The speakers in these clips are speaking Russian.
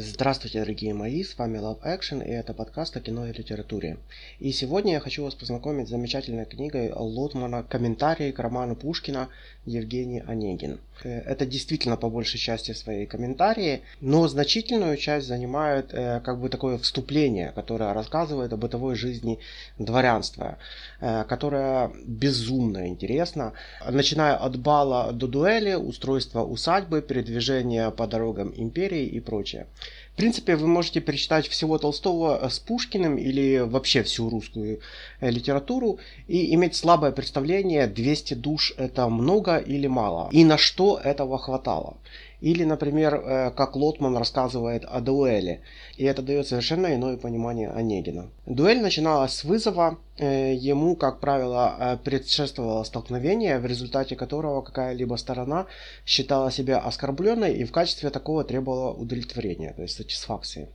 Здравствуйте, дорогие мои, с вами Love Action, и это подкаст о кино и литературе. И сегодня я хочу вас познакомить с замечательной книгой Лотмана «Комментарии к роману Пушкина Евгений Онегин». Э, это действительно по большей части свои комментарии, но значительную часть занимает э, как бы такое вступление, которое рассказывает о бытовой жизни дворянства, э, которое безумно интересно, начиная от бала до дуэли, устройства усадьбы, передвижения по дорогам империи и прочее. Принципе, вы можете перечитать всего Толстого с Пушкиным или вообще всю русскую литературу и иметь слабое представление, 200 душ это много или мало, и на что этого хватало. Или, например, э, как Лотман рассказывает о дуэли, и это дает совершенно иное понимание Онегина. Дуэль начиналась с вызова, э, ему, как правило, э, предшествовало столкновение, в результате которого какая-либо сторона считала себя оскорбленной и в качестве такого требовала удовлетворения, то есть сатисфакции.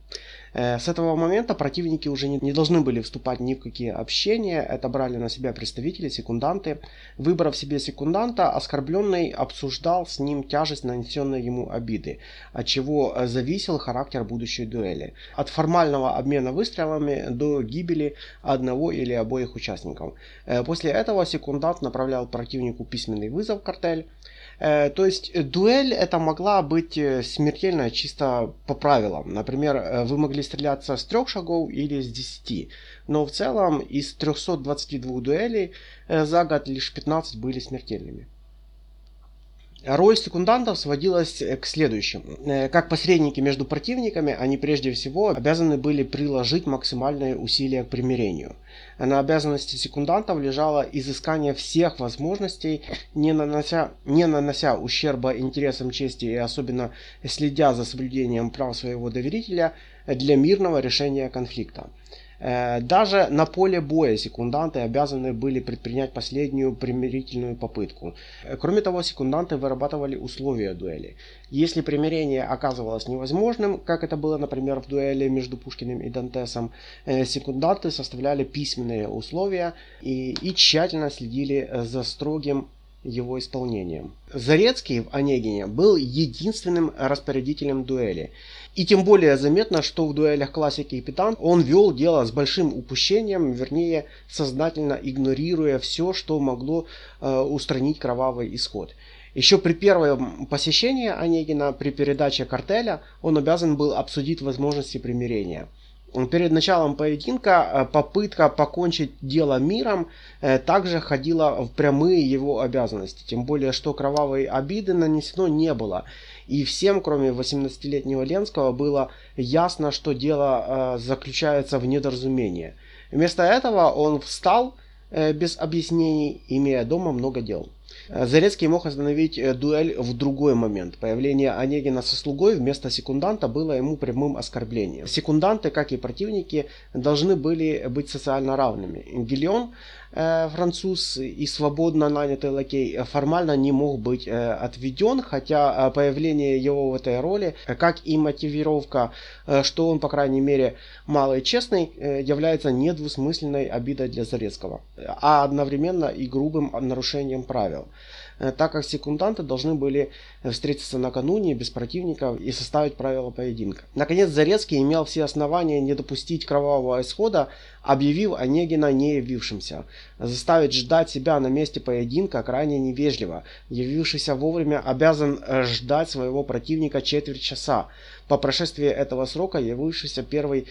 С этого момента противники уже не, должны были вступать ни в какие общения, это брали на себя представители, секунданты. Выбрав себе секунданта, оскорбленный обсуждал с ним тяжесть нанесенной ему обиды, от чего э, зависел характер будущей дуэли. От формального обмена выстрелами до гибели одного или обоих участников. Э, после этого секундант направлял противнику письменный вызов в картель, э, то есть дуэль это могла быть смертельная чисто по правилам. Например, вы могли стреляться с трех шагов или с десяти. Но в целом из 322 дуэлей за год лишь 15 были смертельными. Роль секундантов сводилась к следующему. Э, как посредники между противниками, они прежде всего обязаны были приложить максимальные усилия к примирению. На обязанности секундантов лежало изыскание всех возможностей, не нанося, не нанося ущерба интересам чести и особенно следя за соблюдением прав своего доверителя для мирного решения конфликта. Э, даже на поле боя секунданты обязаны были предпринять последнюю примирительную попытку. Э, кроме того, секунданты вырабатывали условия дуэли. Если примирение оказывалось невозможным, как это было, например, в дуэли между Пушкиным и Дантесом, э, секунданты составляли письменные условия и, и тщательно следили за строгим его исполнением. Зарецкий в Онегине был единственным распорядителем дуэли. И тем более заметно, что в дуэлях классики и Питан он вел дело с большим упущением, вернее, сознательно игнорируя все, что могло э, устранить кровавый исход. Еще при первом посещении Онегина, при передаче картеля, он обязан был обсудить возможности примирения – Перед началом поединка э, попытка покончить дело миром э, также ходила в прямые его обязанности. Тем более, что кровавой обиды нанесено не было. И всем, кроме 18-летнего Ленского, было ясно, что дело э, заключается в недоразумении. Вместо этого он встал без объяснений, имея дома много дел. Зарецкий мог остановить э, дуэль в другой момент. Появление Онегина со слугой вместо секунданта было ему прямым оскорблением. Секунданты, как и противники, должны были быть социально равными. Гильон француз и свободно нанятый лакей формально не мог быть э, отведен, хотя э, появление его в этой роли, как и мотивировка, что он, по крайней мере, малый и честный, является недвусмысленной обидой для Зарецкого, а одновременно и грубым нарушением правил. Э, так как секунданты должны были встретиться накануне без противников и составить правила поединка. Наконец, Зарецкий имел все основания не допустить кровавого исхода, объявив Онегина не явившимся. Заставить ждать себя на месте поединка крайне невежливо. Явившийся вовремя обязан э, ждать своего противника четверть часа. По прошествии этого срока явившийся первый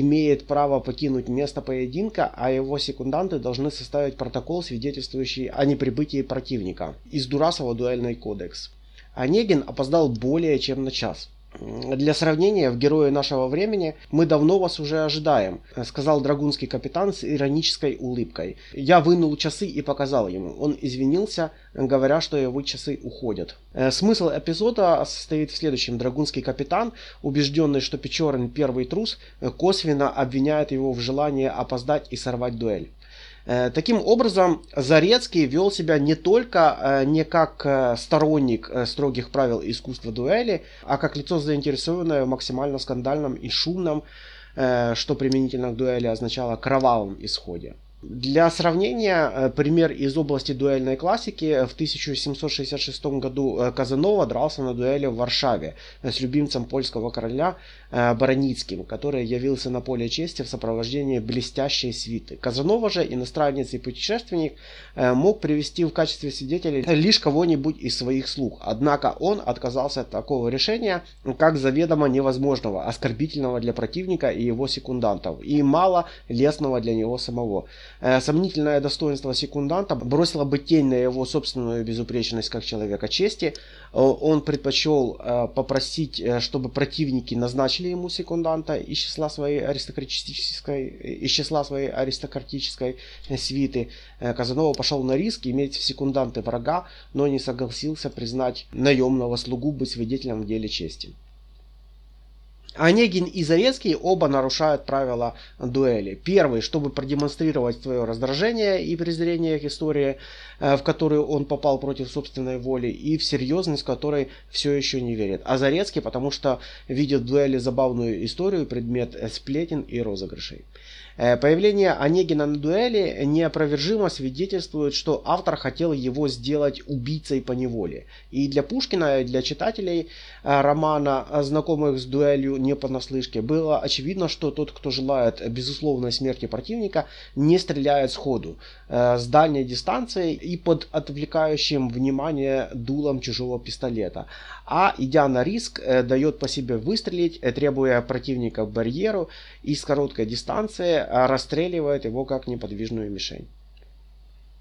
имеет право покинуть место поединка, а его секунданты должны составить протокол, свидетельствующий о неприбытии противника. Из Дурасова дуэльный кодекс. Онегин опоздал более чем на час. Для сравнения, в герое нашего времени мы давно вас уже ожидаем, сказал драгунский капитан с иронической улыбкой. Я вынул часы и показал ему. Он извинился, говоря, что его часы уходят. Э, смысл эпизода состоит в следующем. Драгунский капитан, убежденный, что Печорин первый трус, косвенно обвиняет его в желании опоздать и сорвать дуэль. Э, таким образом, Зарецкий вел себя не только э, не как э, сторонник строгих правил искусства дуэли, а как лицо заинтересованное в максимально скандальном и шумном, что применительно к дуэли означало кровавом исходе. Для сравнения, э, пример из области дуэльной классики. В 1766 году э, Казанова дрался на дуэли в Варшаве с любимцем польского короля э, Бараницким, который явился на поле чести в сопровождении блестящей свиты. Казанова же, иностранец и путешественник, мог привести в качестве свидетелей лишь кого-нибудь из своих слуг. Однако он отказался от такого решения, как заведомо невозможного, оскорбительного для противника и его секундантов, и мало лестного для него самого. Э, сомнительное достоинство секунданта бросило бы тень на его собственную безупречность как человека чести. Э, он предпочел э, попросить, чтобы противники назначили ему секунданта из числа своей аристократической, из числа своей аристократической свиты. Казанова пошел на риск иметь в секунданты врага, но не согласился признать наемного слугу быть свидетелем в деле чести. Онегин и Зарецкий оба нарушают правила дуэли. Первый, чтобы продемонстрировать свое раздражение и презрение к истории, э, в которую он попал против собственной воли, и в серьезность которой все еще не верит. А Зарецкий, потому что видит в дуэли забавную историю, предмет сплетен и розыгрышей. Э, появление Онегина на дуэли неопровержимо свидетельствует, что автор хотел его сделать убийцей по неволе. И для Пушкина, и для читателей э, романа, знакомых с дуэлью не понаслышке, было очевидно, что тот, кто желает безусловной смерти противника, не стреляет сходу, э, с дальней дистанции и под отвлекающим внимание дулом чужого пистолета, а идя на риск, дает по себе выстрелить, требуя противника к барьеру и с короткой дистанции а расстреливает его как неподвижную мишень.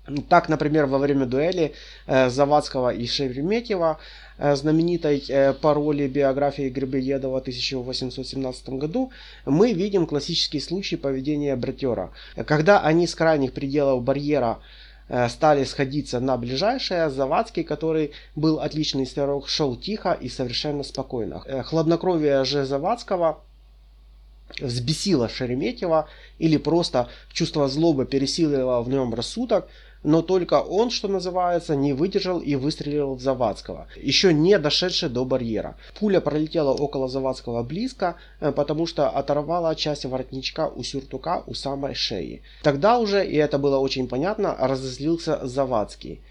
Ну, так, например, во время дуэли э, Завадского и Шереметьева, э, знаменитой э, пароли биографии Грибоедова в 1817 году, мы видим классический случай поведения братера. Когда они с крайних пределов барьера э, стали сходиться на ближайшее, Завадский, который был отличный стрелок, шел тихо и совершенно спокойно. Э, хладнокровие же Завадского взбесило Шереметьева или просто чувство злобы пересилило в нем рассудок, но только он, что называется, не выдержал и выстрелил в Завадского, еще не дошедший до барьера. Пуля пролетела около Завадского близко, э, потому что оторвала часть воротничка у сюртука у самой шеи. Тогда уже, и это было очень понятно, разозлился Завадский.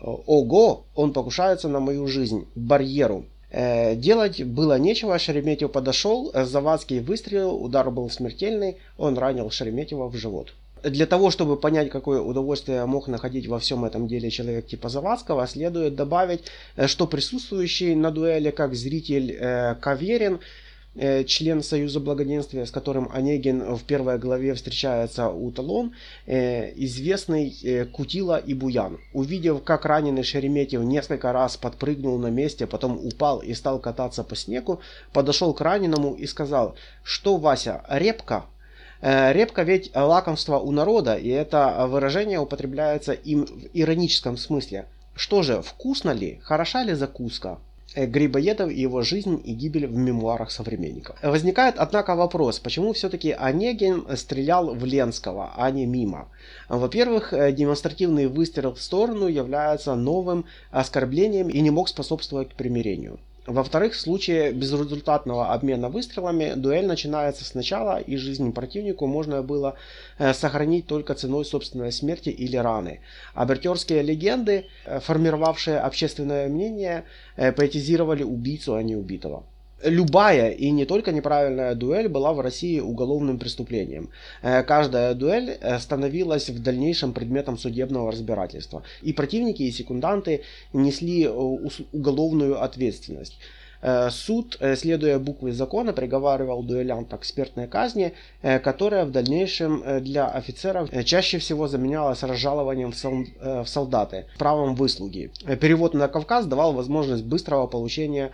Ого, он покушается на мою жизнь, барьеру. Э, делать было нечего, Шереметьев подошел, Завадский выстрелил, удар был смертельный, он ранил Шереметьева в живот. Для того, чтобы понять, какое удовольствие мог находить во всем этом деле человек типа Завадского, следует добавить, э, что присутствующий на дуэли как зритель э, Каверин Э, член Союза Благоденствия, с которым Онегин в первой главе встречается у Талон, известный Кутила и Буян. Увидев, как раненый Шереметьев несколько раз подпрыгнул на месте, потом упал и стал кататься по снегу, подошел к раненому и сказал, что Вася, репка? Репка ведь лакомство у народа, и это выражение употребляется им в ироническом смысле. Что же, вкусно ли, хороша ли закуска? Э, Грибоедов и его жизнь и гибель в мемуарах современников. Возникает, однако, вопрос, почему все-таки Онегин стрелял в Ленского, а не мимо? Во-первых, э, демонстративный выстрел в сторону является новым оскорблением и не мог способствовать примирению. Во-вторых, в случае безрезультатного обмена выстрелами дуэль начинается сначала, и жизнь противнику можно было э, сохранить только ценой собственной смерти или раны. Абертерские легенды, э, формировавшие общественное мнение, э, поэтизировали убийцу, а не убитого. Любая и не только неправильная дуэль была в России уголовным преступлением. Каждая дуэль становилась в дальнейшем предметом судебного разбирательства. И противники, и секунданты несли уголовную ответственность. Э, суд, э, следуя букве закона, приговаривал дуэлянта к смертной казни, э, которая в дальнейшем для офицеров чаще всего заменялась разжалованием в солдаты, правом выслуги. Перевод на Кавказ давал возможность быстрого получения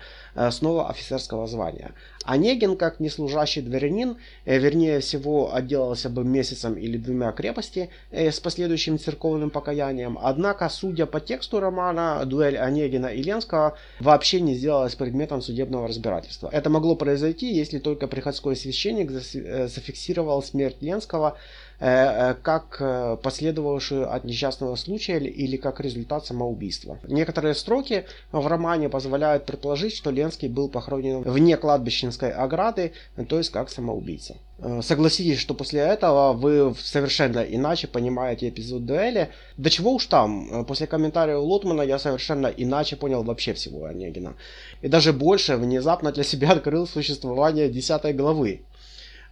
снова офицерского звания. Онегин, как неслужащий дворянин, вернее всего отделался бы месяцем или двумя крепости с последующим церковным покаянием. Однако, судя по тексту романа, дуэль Онегина и Ленского вообще не сделалась предметом судебного разбирательства. Это могло произойти, если только приходской священник э, зафиксировал смерть Ленского как последовавшую от несчастного случая или как результат самоубийства. Некоторые строки в романе позволяют предположить, что Ленский был похоронен вне кладбищенской ограды, то есть как самоубийца. Согласитесь, что после этого вы совершенно иначе понимаете эпизод дуэли. Да чего уж там, после комментария Лотмана я совершенно иначе понял вообще всего Онегина. И даже больше внезапно для себя открыл существование 10 главы.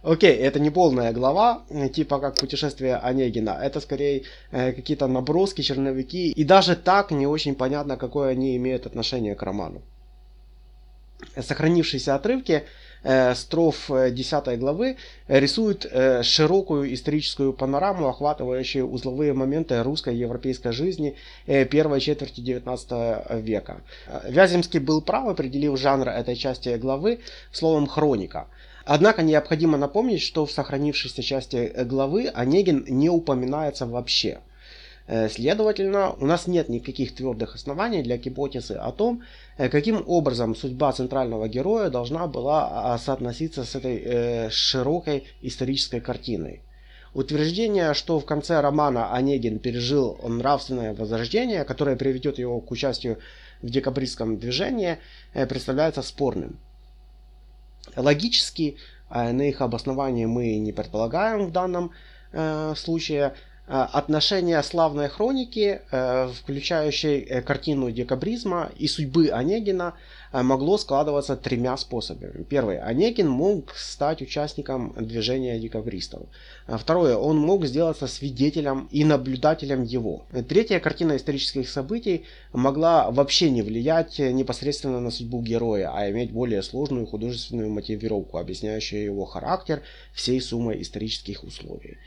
Окей, это не полная глава, типа как путешествие Онегина. Это скорее э, какие-то наброски, черновики. И даже так не очень понятно, какое они имеют отношение к роману. Сохранившиеся отрывки э, строф 10 э, главы рисуют э, широкую историческую панораму, охватывающую узловые моменты русской и европейской жизни э, первой четверти 19 века. Вяземский был прав, определив жанр этой части главы словом «хроника». Однако необходимо напомнить, что в сохранившейся части главы Онегин не упоминается вообще. Э, следовательно, у нас нет никаких твердых оснований для гипотезы о том, э, каким образом судьба центрального героя должна была а, соотноситься с этой э, широкой исторической картиной. Утверждение, что в конце романа Онегин пережил нравственное возрождение, которое приведет его к участию в декабристском движении, представляется спорным. Логически, на их обоснование мы не предполагаем в данном случае, Э, отношения славной хроники, э, включающей э, картину декабризма и судьбы Онегина, могло складываться тремя способами. Первый. Онегин мог стать участником движения декабристов. Второе. Он мог сделаться свидетелем и наблюдателем его. Третья картина исторических событий могла вообще не влиять непосредственно на судьбу героя, а иметь более сложную художественную мотивировку, объясняющую его характер всей суммой исторических условий.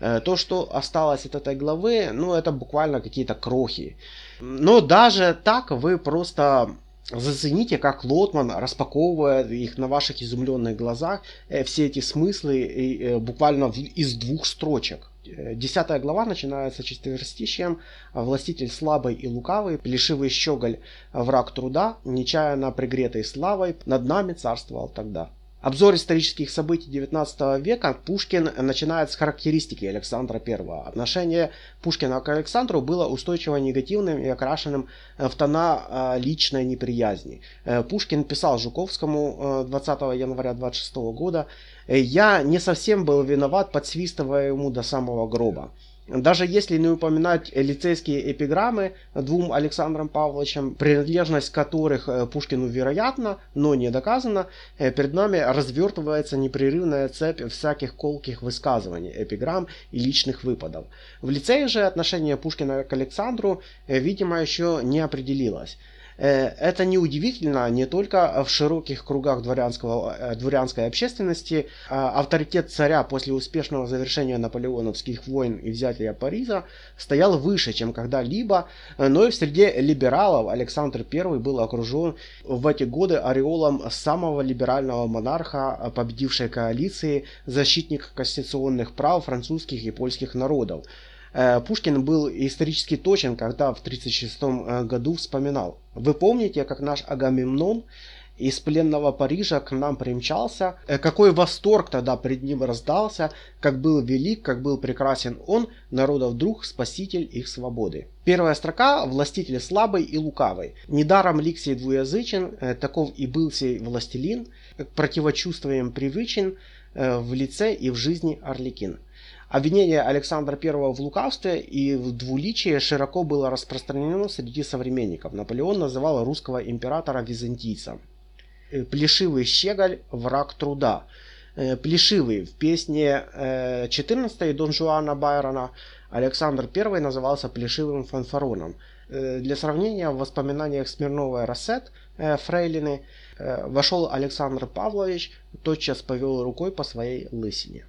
Э, то, что осталось от этой главы, ну, это буквально какие-то крохи. Но даже так вы просто зацените, как Лотман распаковывает их на ваших изумленных глазах, э, все эти смыслы э, буквально из двух строчек. Десятая глава начинается четверостищем «Властитель слабый и лукавый, плешивый щеголь, враг труда, нечаянно пригретый славой, над нами царствовал тогда». Обзор исторических событий XIX века Пушкин начинает с характеристики Александра I. Отношение Пушкина к Александру было устойчиво негативным и окрашенным в тона а, личной неприязни. Э, Пушкин писал Жуковскому 20 э, января 26 года «Я не совсем был виноват, подсвистывая ему до самого гроба». Даже если не упоминать лицейские эпиграммы двум Александрам Павловичам, принадлежность которых э, Пушкину вероятна, но не доказана, э, перед нами развертывается непрерывная цепь всяких колких высказываний, эпиграмм и личных выпадов. В лицее же отношение Пушкина к Александру, э, видимо, еще не определилось. Э, это неудивительно не только в широких кругах дворянского, э, дворянской общественности. А авторитет царя после успешного завершения наполеоновских войн и взятия Парижа стоял выше, чем когда-либо, но и в среде либералов Александр I был окружен в эти годы ореолом самого либерального монарха, победившей коалиции, защитник конституционных прав французских и польских народов. Э, Пушкин был исторически точен, когда в 1936 э, году вспоминал. Вы помните, как наш Агамемнон из пленного Парижа к нам примчался, э, какой восторг тогда пред ним раздался, как был велик, как был прекрасен он, народов друг, спаситель их свободы. Первая строка «Властитель слабый и лукавый». Недаром Ликсий двуязычен, таков и был сей властелин, к противочувствиям привычен в лице и в жизни Орликин. Обвинение Александра I в лукавстве и в двуличии широко было распространено среди современников. Наполеон называл русского императора византийцем. Э, Плешивый щеголь – враг труда. Э, Плешивый в песне 14 э, Дон Жуана Байрона Александр I назывался Плешивым фанфароном. Для сравнения, в воспоминаниях Смирнова и Рассет Фрейлины вошел Александр Павлович, тотчас повел рукой по своей лысине.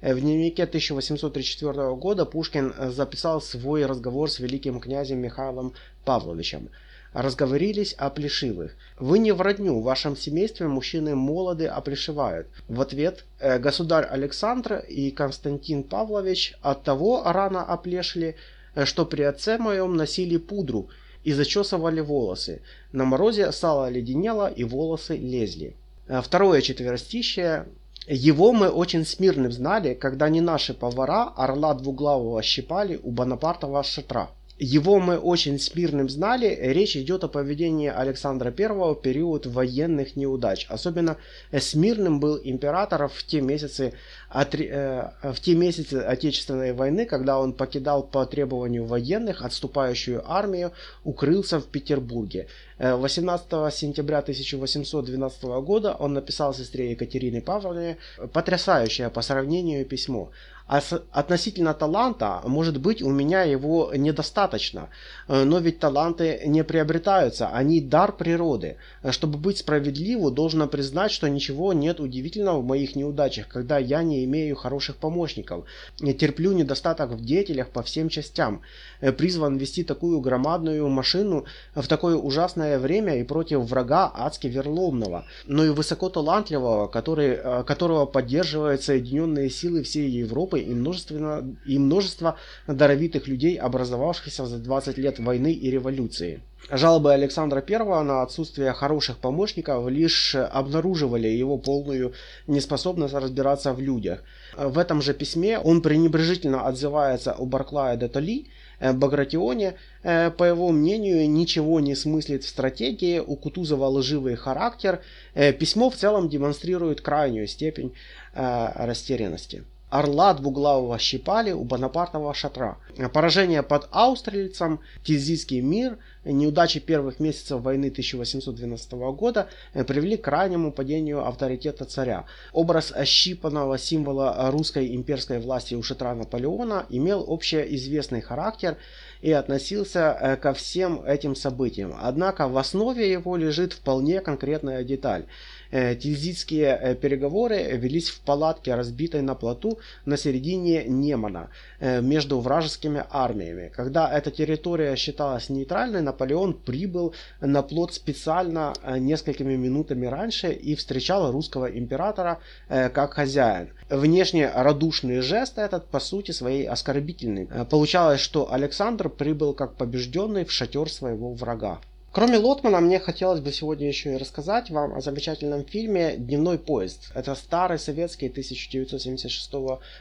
Э, в дневнике 1834 года Пушкин э, записал свой разговор с великим князем Михаилом Павловичем. Разговорились о плешивых. «Вы не в родню, в вашем семействе мужчины молоды оплешивают». В ответ э, «Государь Александр и Константин Павлович от того рано оплешили, что при отце моем носили пудру и зачесывали волосы. На морозе сало леденело и волосы лезли». Второе четверостище Его мы очень смирным знали, когда не наши повара орла двуглавого щипали у Бонапартова шатра. Его мы очень смирным знали. Речь идет о поведении Александра I в период военных неудач. Особенно смирным был император в те месяцы, э, в те месяцы Отечественной войны, когда он покидал по требованию военных отступающую армию, укрылся в Петербурге. 18 э, сентября 1812 года он написал сестре Екатерине Павловне потрясающее по сравнению письмо. А относительно таланта, может быть, у меня его недостаточно. Э, но ведь таланты не приобретаются, они дар природы. Э, чтобы быть справедливу, должно признать, что ничего нет удивительного в моих неудачах, когда я не имею хороших помощников. Я терплю недостаток в деятелях по всем частям. Э, призван вести такую громадную машину в такое ужасное время и против врага адски верломного, но и высокоталантливого, который, которого поддерживают Соединенные силы всей Европы и, множественно, и множество даровитых людей, образовавшихся за 20 лет войны и революции. Жалобы Александра I на отсутствие хороших помощников лишь обнаруживали его полную неспособность разбираться в людях. В этом же письме он пренебрежительно отзывается о Барклае де Толи, э, Багратионе, э, по его мнению, ничего не смыслит в стратегии, у Кутузова лживый характер. Э, письмо в целом демонстрирует крайнюю степень растерянности. Орла двуглавого щипали у Бонапартового шатра. Поражение под Аустралицем, Тильзитский мир, неудачи первых месяцев войны 1812 года э, привели к крайнему падению авторитета царя. Образ ощипанного символа русской имперской власти у шатра Наполеона имел общеизвестный характер и относился э, ко всем этим событиям. Однако в основе его лежит вполне конкретная деталь – тильзитские э, переговоры велись в палатке, разбитой на плоту на середине Немана э, между вражескими армиями. Когда эта территория считалась нейтральной, Наполеон прибыл на плот специально несколькими минутами раньше и встречал русского императора как хозяин. Внешне радушный жест этот по сути своей оскорбительный. Получалось, что Александр прибыл как побежденный в шатер своего врага. Кроме Лотмана, мне хотелось бы сегодня еще и рассказать вам о замечательном фильме «Дневной поезд». Это старый советский 1976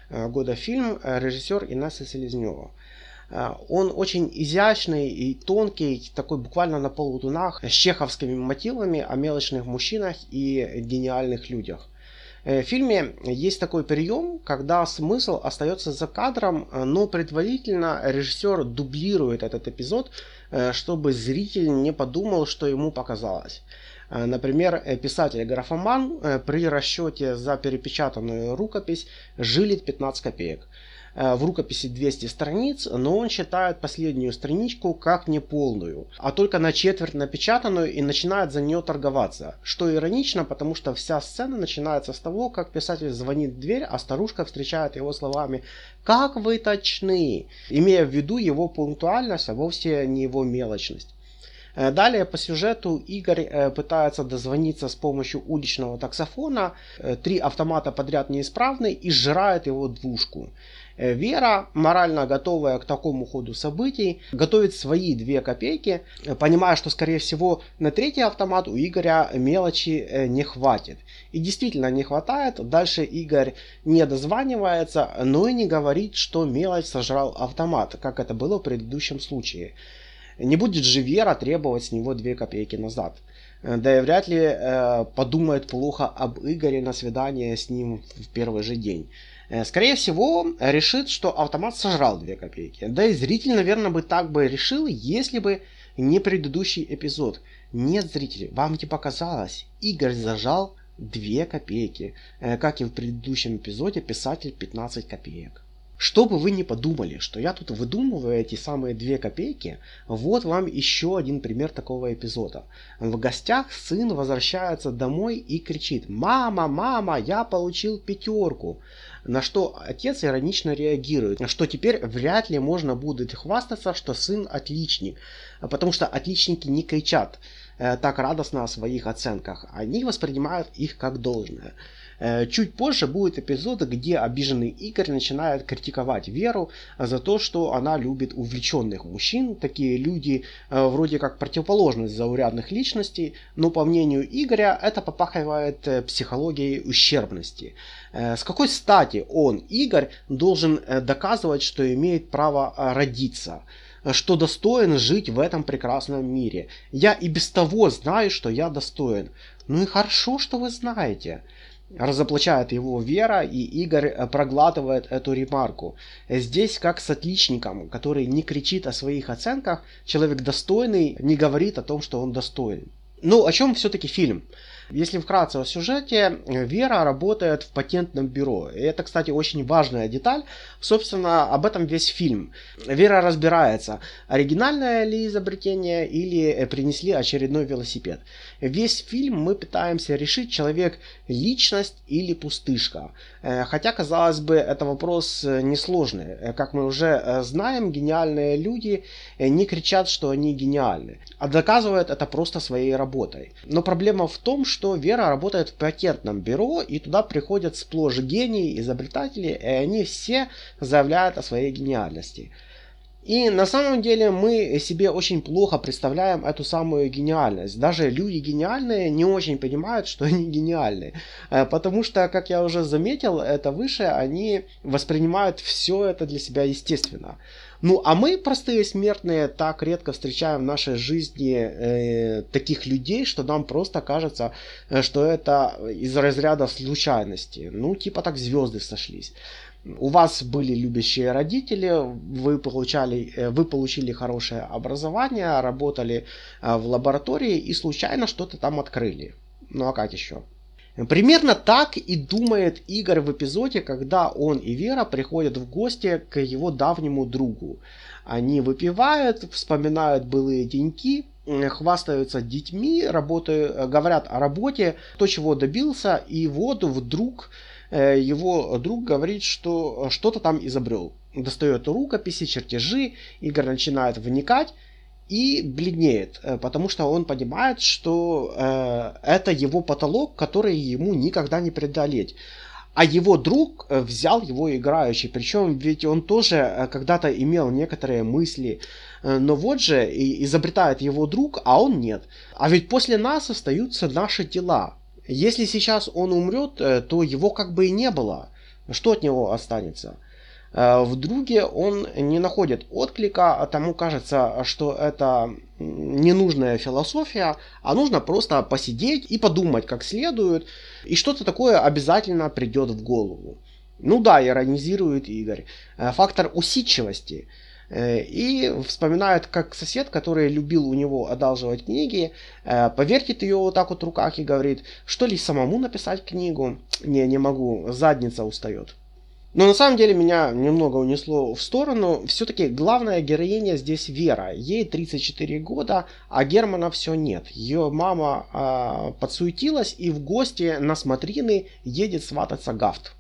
э, года фильм, э, режиссер Инесса Селезнева. Э, он очень изящный и тонкий, такой буквально на полутунах, с чеховскими мотивами о мелочных мужчинах и гениальных людях. В фильме есть такой прием, когда смысл остается за кадром, но предварительно режиссер дублирует этот эпизод чтобы зритель не подумал, что ему показалось. Э, например, э, писатель Графоман при расчете за перепечатанную рукопись жилит 15 копеек. В рукописи 200 страниц, но он считает последнюю страничку как неполную, а только на четверть напечатанную и начинает за нее торговаться. Что иронично, потому что вся сцена начинается с того, как писатель звонит в дверь, а старушка встречает его словами как вы точны, имея в виду его пунктуальность, а вовсе не его мелочность. Э, далее по сюжету Игорь э, пытается дозвониться с помощью уличного таксофона. Э, три автомата подряд неисправны и сжирает его двушку. Вера, морально готовая к такому ходу событий, готовит свои две копейки, понимая, что, скорее всего, на третий автомат у Игоря мелочи не хватит. И действительно не хватает. Дальше Игорь не дозванивается, но и не говорит, что мелочь сожрал автомат, как это было в предыдущем случае. Не будет же Вера требовать с него 2 копейки назад. Э, да и вряд ли э, подумает плохо об Игоре на свидание с ним в первый же день. Э, скорее всего, решит, что автомат сожрал 2 копейки. Да и зритель, наверное, бы так бы решил, если бы не предыдущий эпизод. Нет, зрители, вам не показалось. Игорь зажал 2 копейки. Э, как и в предыдущем эпизоде, писатель 15 копеек. Что бы вы ни подумали, что я тут выдумываю эти самые две копейки, вот вам еще один пример такого эпизода. В гостях сын возвращается домой и кричит «Мама, мама, я получил пятерку!» На что отец иронично реагирует, что теперь вряд ли можно будет хвастаться, что сын отличник, потому что отличники не кричат. э, так радостно о своих оценках. Они воспринимают их как должное. Э, чуть позже будет эпизод, где обиженный Игорь начинает критиковать Веру за то, что она любит увлеченных мужчин. Такие люди э, вроде как противоположность заурядных личностей, но по мнению Игоря это попахивает э, психологией ущербности. С какой стати он, Игорь, должен доказывать, что имеет право родиться? что достоин жить в этом прекрасном мире. Я и без того знаю, что я достоин. Ну и хорошо, что вы знаете разоблачает его Вера, и Игорь э, проглатывает эту ремарку. Здесь как с отличником, который не кричит о своих оценках, человек достойный не говорит о том, что он достоин. Ну, о чем все-таки фильм? Если вкратце о сюжете, Вера работает в патентном бюро. И это, кстати, очень важная деталь. Собственно, об этом весь фильм. Вера разбирается, оригинальное ли изобретение или принесли очередной велосипед. Весь фильм мы пытаемся решить, человек личность или пустышка. Э, хотя, казалось бы, это вопрос э, несложный. Э, как мы уже знаем, гениальные люди не кричат, что они гениальны, а доказывают это просто своей работой. Но проблема в том, что Вера работает в патентном бюро, и туда приходят сплошь гении, изобретатели, и они все заявляют о своей гениальности. И на самом деле мы себе очень плохо представляем эту самую гениальность. Даже люди гениальные не очень понимают, что они гениальны. Э, потому что, как я уже заметил, это выше, они воспринимают все это для себя естественно. Ну, а мы, простые смертные, так редко встречаем в нашей жизни э, таких людей, что нам просто кажется, э, что это из разряда случайности. Ну, типа так звезды сошлись у вас были любящие родители, вы получали, э, вы получили хорошее образование, работали э, в лаборатории и случайно что-то там открыли. Ну а как еще? Примерно так и думает Игорь в эпизоде, когда он и Вера приходят в гости к его давнему другу. Они выпивают, вспоминают былые деньки, хвастаются детьми, работают, говорят о работе, то, чего добился, и вот вдруг Э, его друг говорит, что что-то там изобрел. Достает рукописи, чертежи, Игорь начинает вникать и бледнеет, э, потому что он понимает, что э, это его потолок, который ему никогда не преодолеть. А его друг взял его играющий, причем ведь он тоже когда-то имел некоторые мысли, но вот же изобретает его друг, а он нет. А ведь после нас остаются наши тела, если сейчас он умрет, э, то его как бы и не было. Что от него останется? Э, в друге он не находит отклика, а тому кажется, что это ненужная философия, а нужно просто посидеть и подумать как следует, и что-то такое обязательно придет в голову. Ну да, иронизирует Игорь. Э, фактор усидчивости – Э, и вспоминает, как сосед, который любил у него одалживать книги, повертит ее вот так вот в руках и говорит, что ли самому написать книгу? Не, не могу, задница устает. Но на самом деле меня немного унесло в сторону. Все-таки главная героиня здесь Вера. Ей 34 года, а Германа все нет. Ее мама э, подсуетилась и в гости на смотрины едет свататься Гафт.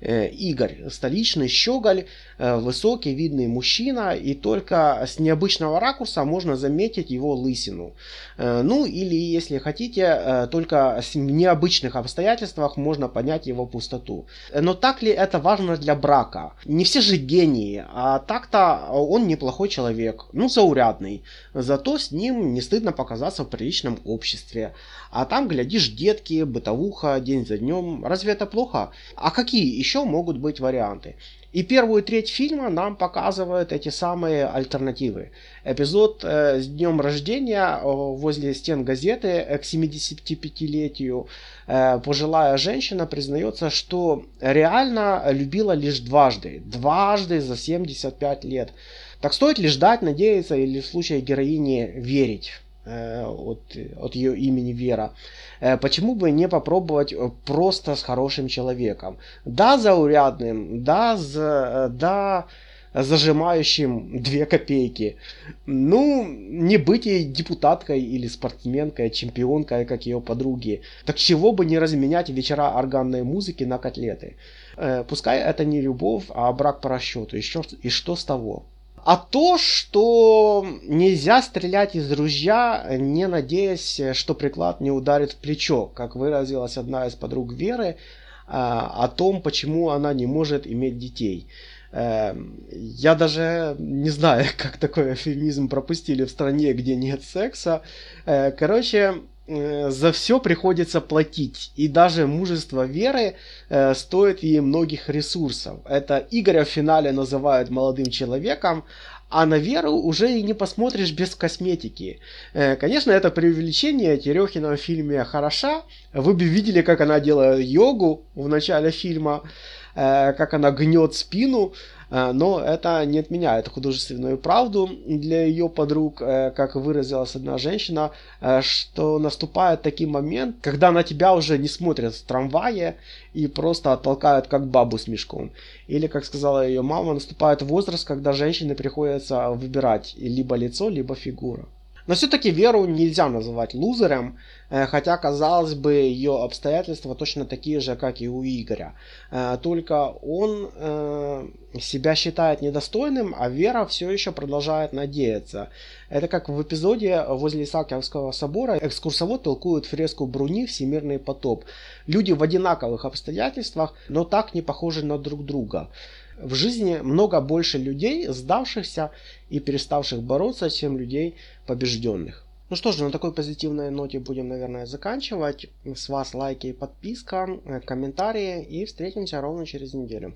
Э, Игорь, столичный щеголь, э, высокий, видный мужчина, и только с необычного ракурса можно заметить его лысину. Э, ну или, если хотите, только в необычных обстоятельствах можно понять его пустоту. Но так ли это важно для брака? Не все же гении, а так-то он неплохой человек, ну заурядный. Зато с ним не стыдно показаться в приличном обществе. А там, глядишь, детки, бытовуха, день за днем. Разве это плохо? А какие еще могут быть варианты? И первую треть фильма нам показывают эти самые альтернативы. Эпизод э, с днем рождения э, возле стен газеты э, к 75-летию э, пожилая женщина признается, что реально любила лишь дважды. Дважды за 75 лет. Так стоит ли ждать, надеяться или в случае героини верить? Э, от, от ее имени Вера. Э, почему бы не попробовать э, просто с хорошим человеком? Да, заурядным, да, за, да, зажимающим две копейки. Ну, не быть ей депутаткой или спортсменкой, чемпионкой, как ее подруги. Так чего бы не разменять вечера органной музыки на котлеты? Пускай это не любовь, а брак по расчету. И что, и что с того? А то, что нельзя стрелять из ружья, не надеясь, что приклад не ударит в плечо, как выразилась одна из подруг Веры, о том, почему она не может иметь детей. Эм, я даже не знаю, как такой эфемизм пропустили в стране, где нет секса. Э, короче, за все приходится платить. И даже мужество веры э, стоит ей многих ресурсов. Это Игоря в финале называют молодым человеком, а на Веру уже и не посмотришь без косметики. Конечно, это преувеличение. Терехина в фильме хороша. Вы бы видели, как она делает йогу в начале фильма. Э, как она гнет спину, э, но это не отменяет художественную правду для ее подруг, э, как выразилась одна женщина, что наступает такой момент, когда на тебя уже не смотрят в трамвае и просто оттолкают как бабу с мешком. Или, как сказала ее мама, наступает возраст, когда женщине приходится выбирать либо лицо, либо фигура. Но все-таки Веру нельзя называть лузером, э, хотя, казалось бы, ее обстоятельства точно такие же, как и у Игоря. Э, только он э, себя считает недостойным, а Вера все еще продолжает надеяться. Это как в эпизоде возле Исаакиевского собора экскурсовод толкует фреску Бруни «Всемирный потоп». Люди в одинаковых обстоятельствах, но так не похожи на друг друга в жизни много больше людей, сдавшихся и переставших бороться, чем людей побежденных. Ну что ж, на такой позитивной ноте будем, наверное, заканчивать. С вас лайки и подписка, комментарии и встретимся ровно через неделю.